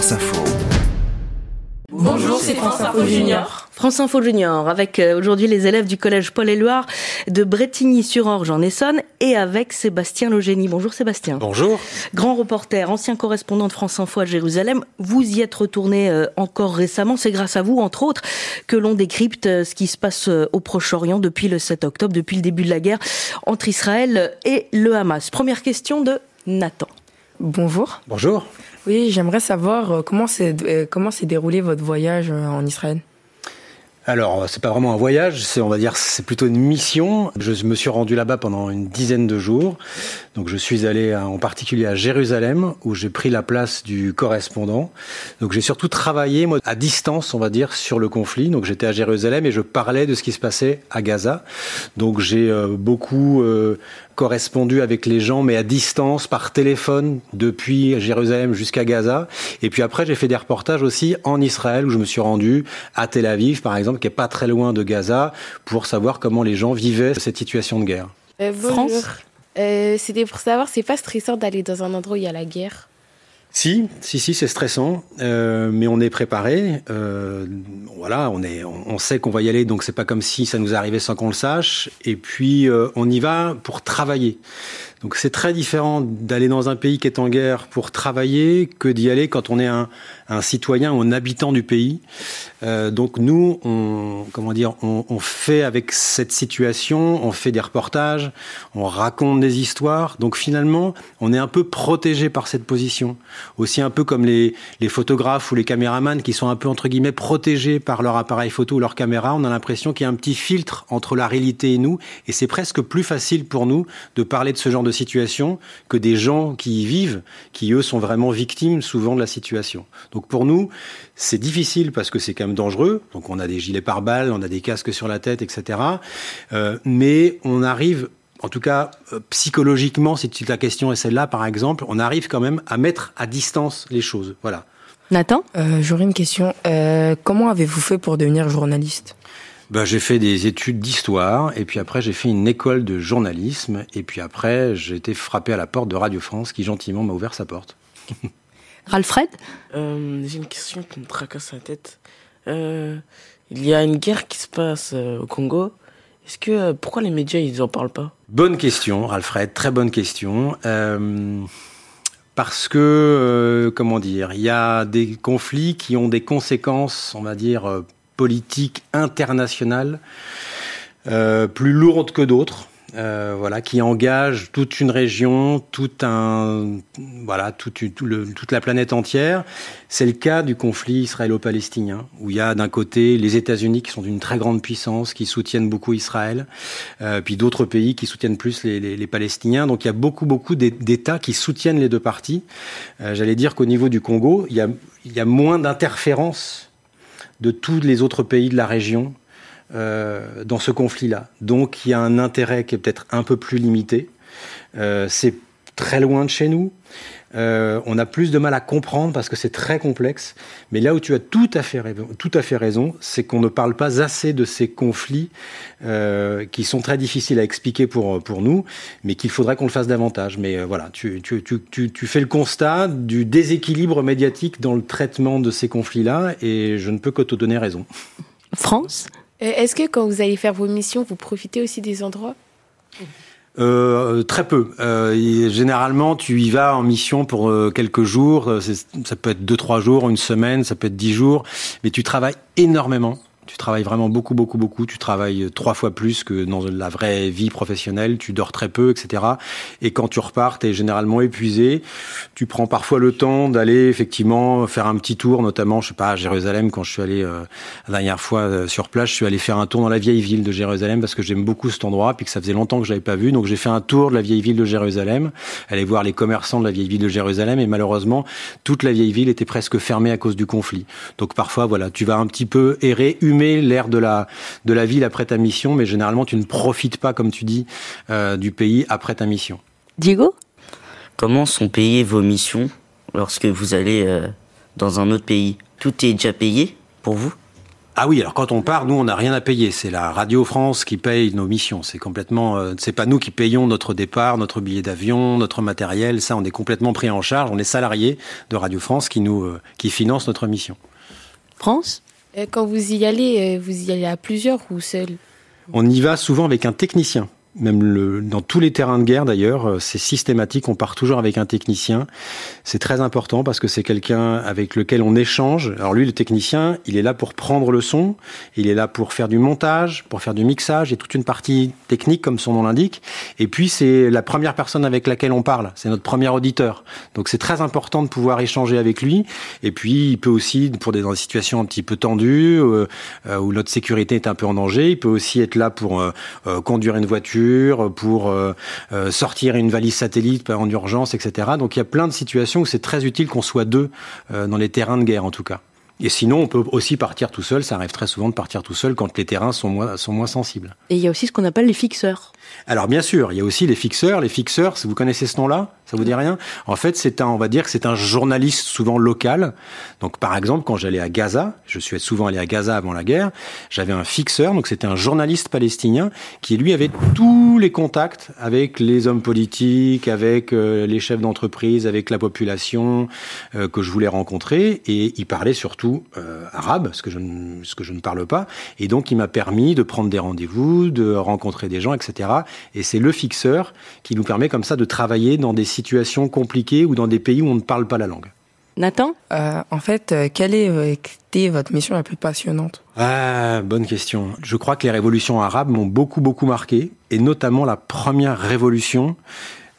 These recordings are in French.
France Info. Bonjour, c'est France Info Junior. France Info Junior, avec euh, aujourd'hui les élèves du collège Paul-Éluard de Bretigny-sur-Orge en Essonne et avec Sébastien Logénie. Bonjour Sébastien. Bonjour. Grand reporter, ancien correspondant de France Info à Jérusalem, vous y êtes retourné euh, encore récemment. C'est grâce à vous, entre autres, que l'on décrypte euh, ce qui se passe au Proche-Orient depuis le 7 octobre, depuis le début de la guerre entre Israël et le Hamas. Première question de Nathan. Bonjour. Bonjour. Oui, j'aimerais savoir comment s'est comment s'est déroulé votre voyage en Israël? Alors, c'est pas vraiment un voyage, c'est on va dire c'est plutôt une mission. Je me suis rendu là-bas pendant une dizaine de jours. Donc je suis allé en particulier à Jérusalem où j'ai pris la place du correspondant. Donc j'ai surtout travaillé moi à distance, on va dire, sur le conflit. Donc j'étais à Jérusalem et je parlais de ce qui se passait à Gaza. Donc j'ai euh, beaucoup euh, correspondu avec les gens, mais à distance, par téléphone, depuis Jérusalem jusqu'à Gaza. Et puis après, j'ai fait des reportages aussi en Israël, où je me suis rendu à Tel Aviv, par exemple, qui est pas très loin de Gaza, pour savoir comment les gens vivaient cette situation de guerre. Euh, France euh, C'était pour savoir, c'est pas stressant d'aller dans un endroit où il y a la guerre? Si, si, si, c'est stressant, euh, mais on est préparé. Euh, voilà, on est, on, sait qu'on va y aller, donc c'est pas comme si ça nous arrivait sans qu'on le sache. Et puis euh, on y va pour travailler. Donc c'est très différent d'aller dans un pays qui est en guerre pour travailler que d'y aller quand on est un, un citoyen ou un habitant du pays. Euh, donc nous, on, comment dire, on, on, fait avec cette situation, on fait des reportages, on raconte des histoires. Donc finalement, on est un peu protégé par cette position. Aussi un peu comme les, les photographes ou les caméramans qui sont un peu entre guillemets protégés par leur appareil photo ou leur caméra. On a l'impression qu'il y a un petit filtre entre la réalité et nous, et c'est presque plus facile pour nous de parler de ce genre de situation que des gens qui y vivent, qui eux sont vraiment victimes souvent de la situation. Donc pour nous, c'est difficile parce que c'est quand même dangereux. Donc on a des gilets pare-balles, on a des casques sur la tête, etc. Euh, mais on arrive en tout cas, euh, psychologiquement, si la question est celle-là, par exemple, on arrive quand même à mettre à distance les choses. Voilà. Nathan? Euh, J'aurais une question. Euh, comment avez-vous fait pour devenir journaliste? Ben, j'ai fait des études d'histoire et puis après j'ai fait une école de journalisme et puis après j'ai été frappé à la porte de Radio France qui gentiment m'a ouvert sa porte. Ralfred? Euh, J'ai une question qui me tracasse la tête. Euh, il y a une guerre qui se passe euh, au Congo. Est-ce que euh, pourquoi les médias ils en parlent pas? Bonne question, Ralfred. Très bonne question. Euh, parce que comment dire, il y a des conflits qui ont des conséquences, on va dire politique internationale euh, plus lourde que d'autres. Euh, voilà, qui engage toute une région, tout un, voilà, toute, la planète entière. C'est le cas du conflit israélo-palestinien, où il y a d'un côté les États-Unis qui sont d'une très grande puissance, qui soutiennent beaucoup Israël, euh, puis d'autres pays qui soutiennent plus les, les, les, Palestiniens. Donc il y a beaucoup, beaucoup d'États qui soutiennent les deux parties. J'allais dire qu'au niveau du Congo, il y a, il y a moins d'interférences de tous les autres pays de la région euh, dans ce conflit-là. Donc il y a un intérêt qui est peut-être un peu plus limité. Euh, c'est très loin de chez nous. Euh, on a plus de mal à comprendre parce que c'est très complexe. Mais là où tu as tout à fait, tout à fait raison, c'est qu'on ne parle pas assez de ces conflits euh, qui sont très difficiles à expliquer pour, pour nous, mais qu'il faudrait qu'on le fasse davantage. Mais euh, voilà, tu, tu, tu, tu, fais le constat du déséquilibre médiatique dans le traitement de ces conflits-là et je ne peux que te donner raison. France? Est-ce que quand vous allez faire vos missions, vous profitez aussi des endroits? Euh, très peu. Euh, généralement, tu y vas en mission pour euh, quelques jours. Ça peut être deux, trois jours, une semaine, ça peut être dix jours, mais tu travailles énormément. Tu travailles vraiment beaucoup, beaucoup, beaucoup. Tu travailles trois fois plus que dans la vraie vie professionnelle. Tu dors très peu, etc. Et quand tu repars, tu es généralement épuisé. Tu prends parfois le temps d'aller effectivement faire un petit tour, notamment, je sais pas, à Jérusalem. Quand je suis allé euh, la dernière fois euh, sur place, je suis allé faire un tour dans la vieille ville de Jérusalem parce que j'aime beaucoup cet endroit, puis que ça faisait longtemps que je l'avais pas vu. Donc j'ai fait un tour de la vieille ville de Jérusalem, aller voir les commerçants de la vieille ville de Jérusalem. Et malheureusement, toute la vieille ville était presque fermée à cause du conflit. Donc parfois, voilà, tu vas un petit peu errer, humer l'air de la, de la ville après ta mission, mais généralement tu ne profites pas, comme tu dis, euh, du pays après ta mission. Diego? Comment sont payées vos missions lorsque vous allez euh, dans un autre pays? Tout est déjà payé pour vous? Ah oui, alors quand on part, nous on n'a rien à payer. C'est la Radio France qui paye nos missions. C'est complètement, euh, c'est pas nous qui payons notre départ, notre billet d'avion, notre matériel. Ça, on est complètement pris en charge. On est salarié de Radio France qui nous, euh, qui finance notre mission. France? Quand vous y allez, euh, vous y allez à plusieurs ou seul? On y va souvent avec un technicien. Même le, dans tous les terrains de guerre d'ailleurs, euh, c'est systématique, on part toujours avec un technicien. C'est très important parce que c'est quelqu'un avec lequel on échange. Alors lui, le technicien, il est là pour prendre le son, il est là pour faire du montage, pour faire du mixage et toute une partie technique comme son nom l'indique. Et puis c'est la première personne avec laquelle on parle, c'est notre premier auditeur. Donc c'est très important de pouvoir échanger avec lui. Et puis il peut aussi, pour des, dans des situations un petit peu tendues, euh, euh, où notre sécurité est un peu en danger, il peut aussi être là pour euh, conduire une voiture, pour euh, euh, sortir une valise satellite en urgence, etc. Donc il y a plein de situations où c'est très utile qu'on soit deux euh, dans les terrains de guerre en tout cas. Et sinon, on peut aussi partir tout seul. Ça arrive très souvent de partir tout seul quand les terrains sont moins, sont moins sensibles. Et il y a aussi ce qu'on appelle les fixeurs. Alors bien sûr, il y a aussi les fixeurs. Les fixeurs, vous connaissez ce nom-là? Ça vous dit rien? En fait, c'est un, on va dire que c'est un journaliste souvent local. Donc par exemple, quand j'allais à Gaza, je suis souvent allé à Gaza avant la guerre, j'avais un fixeur. Donc c'était un journaliste palestinien qui lui avait tous les contacts avec les hommes politiques, avec euh, les chefs d'entreprise, avec la population euh, que je voulais rencontrer. Et il parlait surtout euh, arabe, ce que je ne, ce que je ne parle pas. Et donc il m'a permis de prendre des rendez-vous, de rencontrer des gens, etc. Et c'est le fixeur qui nous permet comme ça de travailler dans des situations compliquées ou dans des pays où on ne parle pas la langue. Nathan Euh, en fait, euh, quelle est, euh, été votre mission la plus passionnante? Ah, bonne question. Je crois que les révolutions arabes m'ont beaucoup, beaucoup marqué, et notamment la première révolution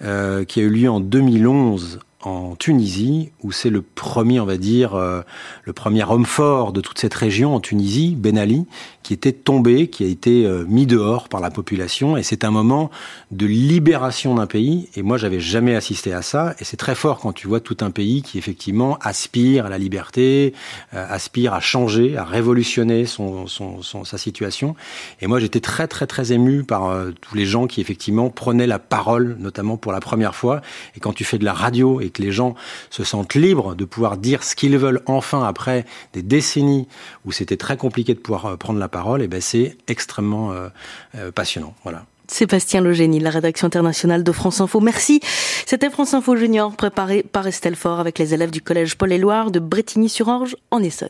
euh, qui a eu lieu en 2011 en Tunisie, où c'est le premier, on va dire, euh, le premier homme fort de toute cette région en Tunisie, Ben Ali, qui était tombé, qui a été euh, mis dehors par la population. Et c'est un moment de libération d'un pays. Et moi, j'avais jamais assisté à ça. Et c'est très fort quand tu vois tout un pays qui effectivement aspire à la liberté, euh, aspire à changer, à révolutionner son, sa situation. Et moi, j'étais très, très, très ému par tous les gens qui effectivement prenaient la parole, notamment pour la première fois. Et quand tu fais de la radio et que les gens se sentent libres de pouvoir dire ce qu'ils veulent enfin après des décennies où c'était très compliqué de pouvoir euh, prendre la parole, et ben c'est extrêmement euh, euh, passionnant. Voilà. Sébastien Legénie, de la rédaction internationale de France Info. Merci. C'était France Info Junior, préparé par Estelle Fort avec les élèves du collège Paul-Éluard de Bretigny-sur-Orge en Essonne.